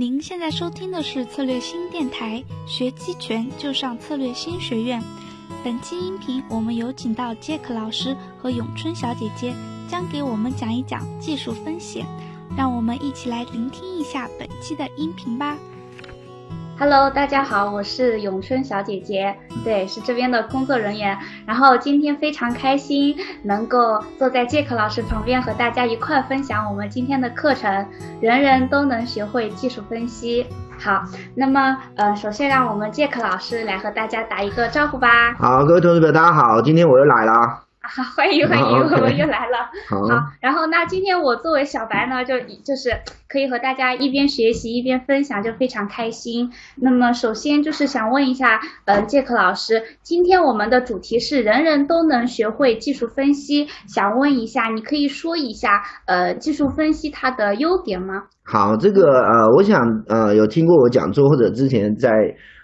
您现在收听的是策略新电台，学期权就上策略新学院。本期音频我们有请到杰克老师和咏春小姐姐，将给我们讲一讲技术分析。让我们一起来聆听一下本期的音频吧。Hello，大家好，我是咏春小姐姐，对，是这边的工作人员。然后今天非常开心能够坐在杰克老师旁边和大家一块分享我们今天的课程，人人都能学会技术分析。好，那么呃，首先让我们杰克老师来和大家打一个招呼吧。好，各位同学们，大家好，今天我又来了。好，欢迎欢迎，我们又来了。好，好，然后那今天我作为小白呢，就就是可以和大家一边学习一边分享，就非常开心。那么首先就是想问一下，呃，杰克老师，今天我们的主题是人人都能学会技术分析，想问一下，你可以说一下，呃，技术分析它的优点吗？好，这个呃，我想呃，有听过我讲座或者之前在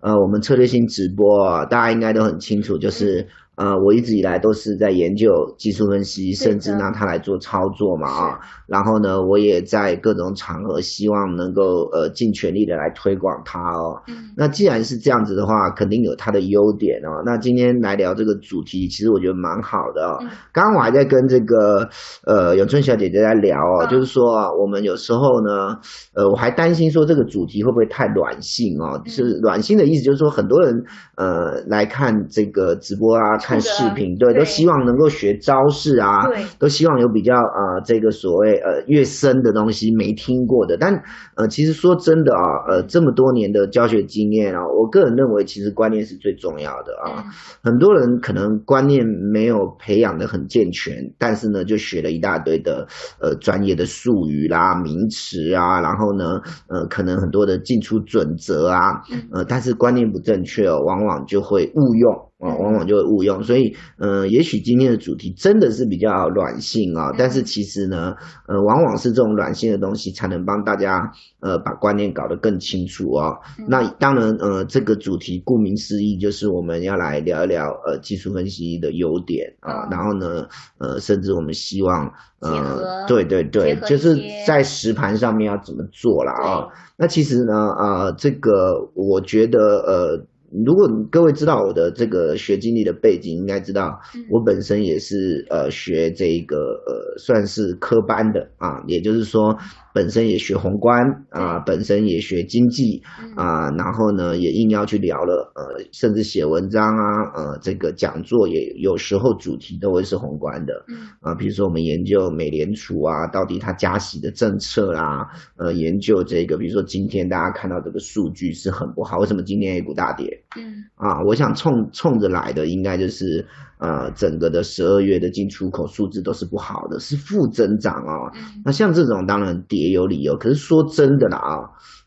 呃我们策略性直播啊，大家应该都很清楚，就是。呃，我一直以来都是在研究技术分析，甚至拿它来做操作嘛啊。然后呢，我也在各种场合希望能够呃尽全力的来推广它哦。嗯那既然是这样子的话，肯定有它的优点哦。那今天来聊这个主题，其实我觉得蛮好的哦。嗯刚刚我还在跟这个呃永春小姐姐在聊哦，嗯就是说啊，我们有时候呢，呃，我还担心说这个主题会不会太软性哦？嗯是软性的意思，就是说很多人呃来看这个直播啊，看视频，对，都希望能够学招式啊，对。都希望有比较呃这个所谓呃越深的东西没听过的，但呃其实说真的啊，呃这么多年的教学经验啊，我个人认为其实观念是最重要的啊。嗯。很多人可能观念没有培养的很健全，但是呢，就学了一大堆的呃专业的术语啦、名词啊，然后呢，呃，可能很多的进出准则啊，嗯。呃，但是观念不正确哦，往往就会误用啊、嗯往往就会误用。所以，呃，也许今天的主题真的是比较软性啊、嗯但是其实呢，呃，往往是这种软性的东西才能帮大家呃把观念搞得更清楚哦。嗯那当然，呃，这个主题顾名思义，就是我们要来聊一聊呃技术分析的优点啊、嗯然后呢，呃，甚至我们希望呃，对对对就是在实盘上面要怎么做啦啊、对那其实呢，呃，这个我觉得呃。如果各位知道我的这个学经历的背景，应该知道嗯。我本身也是呃学这个呃算是科班的啊，也就是说本身也学宏观啊，本身也学经济嗯。啊，然后呢也硬要去聊了呃，甚至写文章啊，呃这个讲座也有时候主题都会是宏观的。嗯。啊，比如说我们研究美联储啊，到底它加息的政策啦，呃研究这个，比如说今天大家看到这个数据是很不好，为什么今天 A 股大跌？嗯啊，我想冲冲着来的应该就是呃，整个的十二月的进出口数字都是不好的，是负增长哦。嗯那像这种当然跌有理由，可是说真的啦啊，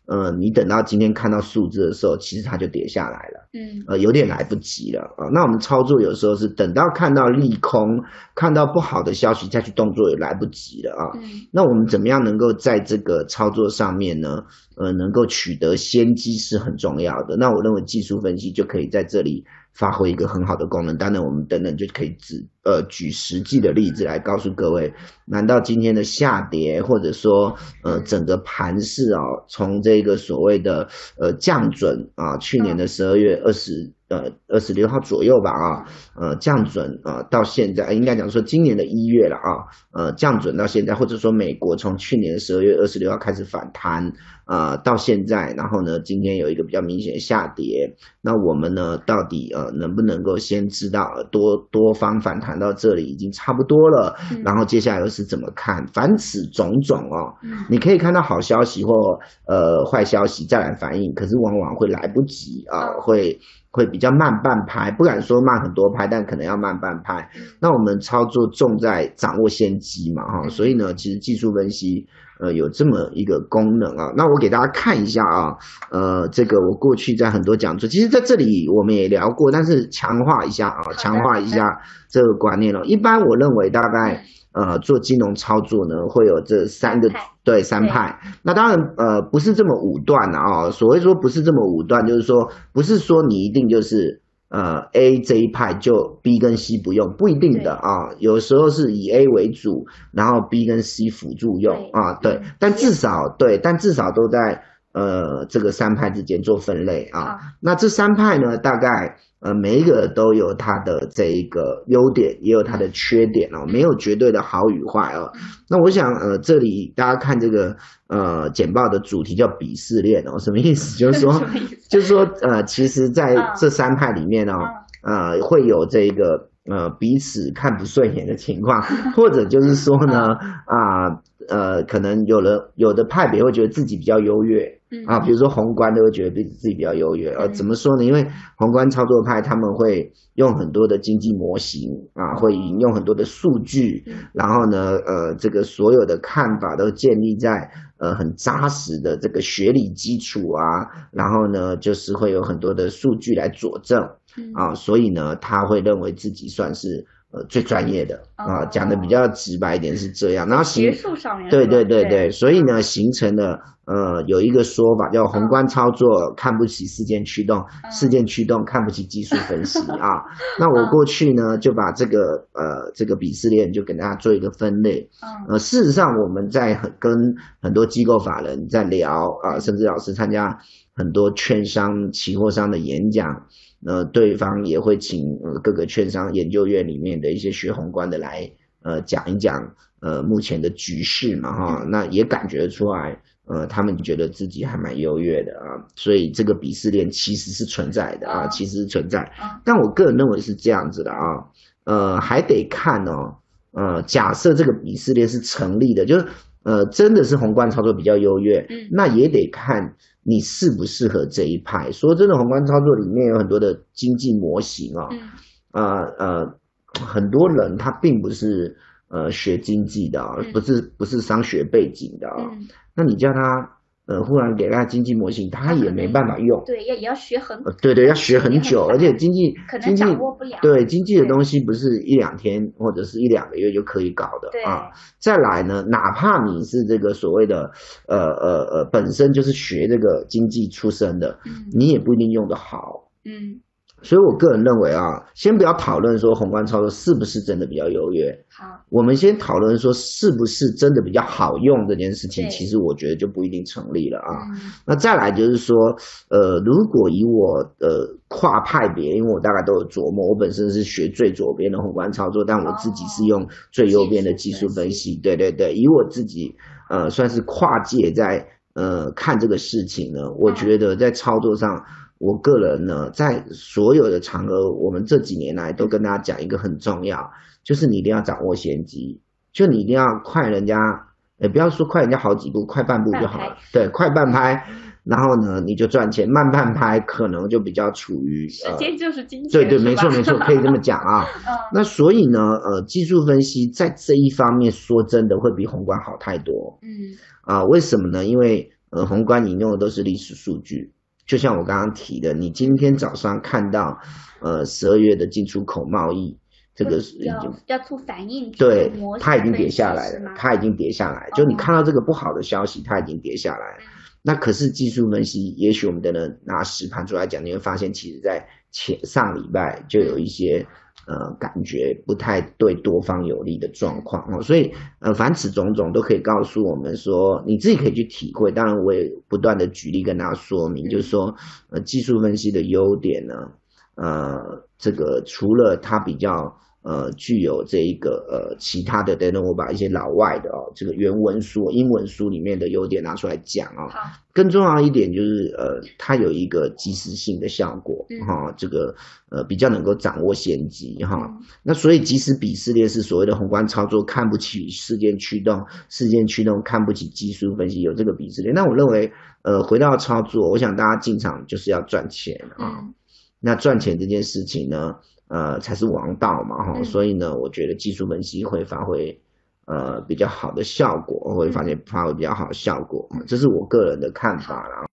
呃，你等到今天看到数字的时候，其实它就跌下来了。嗯呃，有点来不及了啊、那我们操作有时候是等到看到利空，看到不好的消息再去动作也来不及了啊。嗯那我们怎么样能够在这个操作上面呢？呃，能够取得先机是很重要的。那我认为技术分析就可以在这里发挥一个很好的功能。当然，我们等等就可以指呃举实际的例子来告诉各位，难道今天的下跌或者说呃整个盘势啊，从这个所谓的呃降准啊，去年的十二月二十。呃，二十六号左右吧啊，呃，降准啊、到现在应该讲说今年的一月了啊，呃，降准到现在，或者说美国从去年十二月二十六号开始反弹，啊，到现在，然后呢，今天有一个比较明显的下跌，那我们呢，到底呃能不能够先知道呃多多方反弹到这里已经差不多了，嗯然后接下来又是怎么看？凡此种种哦，嗯你可以看到好消息或呃坏消息再来反应，可是往往会来不及啊、哦会会比较慢半拍，不敢说慢很多拍，但可能要慢半拍。那我们操作重在掌握先机嘛，哈，嗯所以呢，其实技术分析呃有这么一个功能啊。那我给大家看一下啊，呃，这个我过去在很多讲座，其实在这里我们也聊过，但是强化一下啊，强化一下这个观念了。一般我认为大概呃做金融操作呢，会有这三个对三派。那当然呃不是这么武断的啊，所谓说不是这么武断，就是说不是说你一定就是。呃，A 这一派就 B 跟 C 不用，不一定的啊，有时候是以 A 为主，然后 B 跟 C 辅助用啊，对嗯，但至少对，但至少都在呃这个三派之间做分类啊。那这三派呢，大概呃每一个都有它的这一个优点，也有它的缺点哦，没有绝对的好与坏哦。那我想呃这里大家看这个呃简报的主题叫鄙视链哦，什么意思？就是说就是说呃其实在这三派里面哦，呃会有这个。呃，彼此看不顺眼的情况，或者就是说呢，啊，呃，可能有的有的派别会觉得自己比较优越，啊，比如说宏观都会觉得比自己比较优越，呃，怎么说呢？因为宏观操作派他们会用很多的经济模型啊，会引用很多的数据，然后呢，呃，这个所有的看法都建立在呃很扎实的这个学理基础啊，然后呢，就是会有很多的数据来佐证。啊，所以呢，他会认为自己算是呃最专业的啊，讲的比较直白一点是这样。然后学术上面，对对对对，所以呢，形成了呃有一个说法叫宏观操作看不起事件驱动，事件驱动看不起技术分析 啊。那我过去呢就把这个呃这个鄙视链就给大家做一个分类。呃，事实上我们在很跟很多机构法人在聊啊，甚至老师参加很多券商、期货商的演讲。那对方也会请呃各个券商研究院里面的一些学宏观的来，呃，讲一讲，呃，目前的局势嘛，哈，那也感觉出来，呃，他们觉得自己还蛮优越的啊，所以这个鄙视链其实是存在的啊，其实是存在，但我个人认为是这样子的啊，呃，还得看哦，呃，假设这个鄙视链是成立的，就是。呃，真的是宏观操作比较优越，那也得看你适不适合这一派。说真的，宏观操作里面有很多的经济模型啊，呃呃，很多人他并不是呃学经济的，不是不是商学背景的啊，那你叫他。呃，忽然给他经济模型，他也没办法用。对，要也要学很。对对，要学很久，而且经济经济握不了。对，经济的东西不是一两天或者是一两个月就可以搞的啊。再来呢，哪怕你是这个所谓的呃呃呃，本身就是学这个经济出身的，你也不一定用得好。嗯。所以，我个人认为啊，先不要讨论说宏观操作是不是真的比较优越。好，我们先讨论说是不是真的比较好用这件事情。其实我觉得就不一定成立了啊。那再来就是说，呃，如果以我呃跨派别，因为我大概都有琢磨，我本身是学最左边的宏观操作，但我自己是用最右边的技术分析。对对对，以我自己呃算是跨界在呃看这个事情呢，我觉得在操作上。我个人呢，在所有的场合，我们这几年来都跟大家讲一个很重要，就是你一定要掌握先机，就你一定要快人家，也不要说快人家好几步，快半步就好了。对，快半拍，然后呢你就赚钱，慢半拍可能就比较处于时间就是金钱。对对，没错没错，可以这么讲啊。那所以呢，呃，技术分析在这一方面说真的会比宏观好太多。嗯。啊，为什么呢？因为呃，宏观引用的都是历史数据。就像我刚刚提的，你今天早上看到，呃，十二月的进出口贸易，这个是要要出反应，对，它已经跌下来了，它已经跌下来，就你看到这个不好的消息，它已经跌下来。那可是技术分析，也许我们的人拿实盘出来讲，你会发现，其实在前上礼拜就有一些。呃，感觉不太对多方有利的状况哦，所以呃，凡此种种都可以告诉我们说，你自己可以去体会。当然，我也不断的举例跟大家说明，就是说，呃，技术分析的优点呢，呃，这个除了它比较。呃，具有这一个呃其他的，等等，我把一些老外的哦，这个原文书、英文书里面的优点拿出来讲啊。好，更重要一点就是呃，它有一个及时性的效果哈，这个呃比较能够掌握先机哈。那所以即使鄙视链是所谓的宏观操作看不起事件驱动，事件驱动看不起技术分析，有这个鄙视链。那我认为呃，回到操作，我想大家进场就是要赚钱啊。那赚钱这件事情呢？呃，才是王道嘛，哈，所以呢，我觉得技术分析会发挥呃比较好的效果，会发现发挥比较好的效果，这是我个人的看法啦。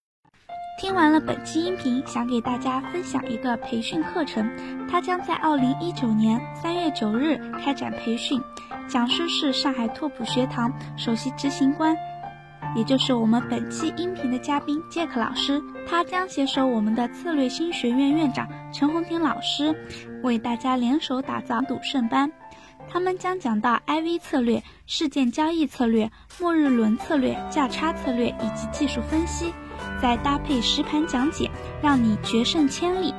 听完了本期音频，想给大家分享一个培训课程，它将在二零一九年三月九日开展培训，讲师是上海拓普学堂首席执行官。也就是我们本期音频的嘉宾杰克老师，他将携手我们的策略新学院院长陈红婷老师，为大家联手打造赌圣班。他们将讲到 IV 策略、事件交易策略、末日轮策略、价差策略以及技术分析。再搭配实盘讲解，让你决胜千里。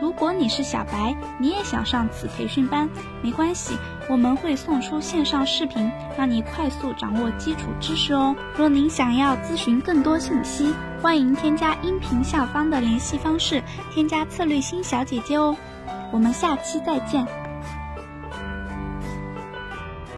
如果你是小白，你也想上此培训班，没关系，我们会送出线上视频，让你快速掌握基础知识哦。若您想要咨询更多信息，欢迎添加音频下方的联系方式，添加策略星小姐姐哦。我们下期再见。